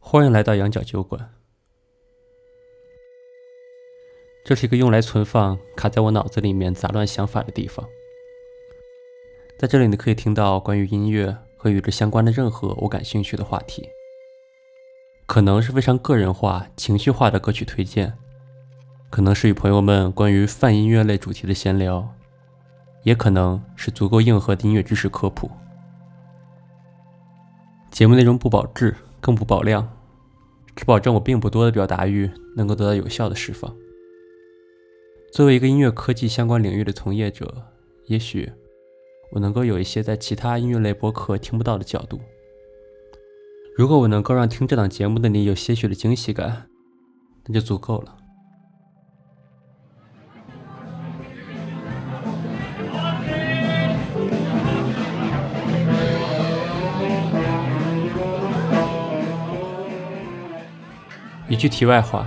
欢迎来到羊角酒馆。这是一个用来存放卡在我脑子里面杂乱想法的地方。在这里你可以听到关于音乐和与之相关的任何我感兴趣的话题。可能是非常个人化、情绪化的歌曲推荐，可能是与朋友们关于泛音乐类主题的闲聊，也可能是足够硬核的音乐知识科普。节目内容不保质，更不保量，只保证我并不多的表达欲能够得到有效的释放。作为一个音乐科技相关领域的从业者，也许我能够有一些在其他音乐类播客听不到的角度。如果我能够让听这档节目的你有些许的惊喜感，那就足够了。一句题外话，“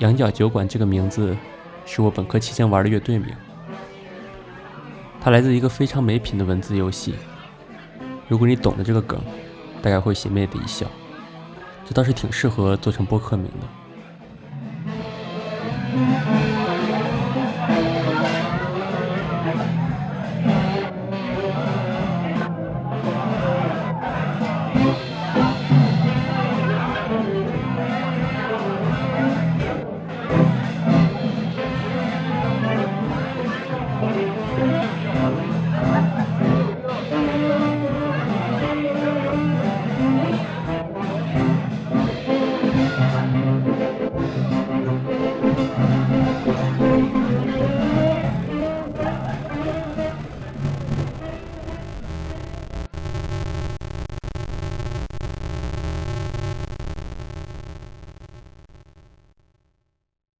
羊角酒馆”这个名字。是我本科期间玩的乐队名，它来自一个非常没品的文字游戏。如果你懂得这个梗，大概会邪魅的一笑。这倒是挺适合做成播客名的。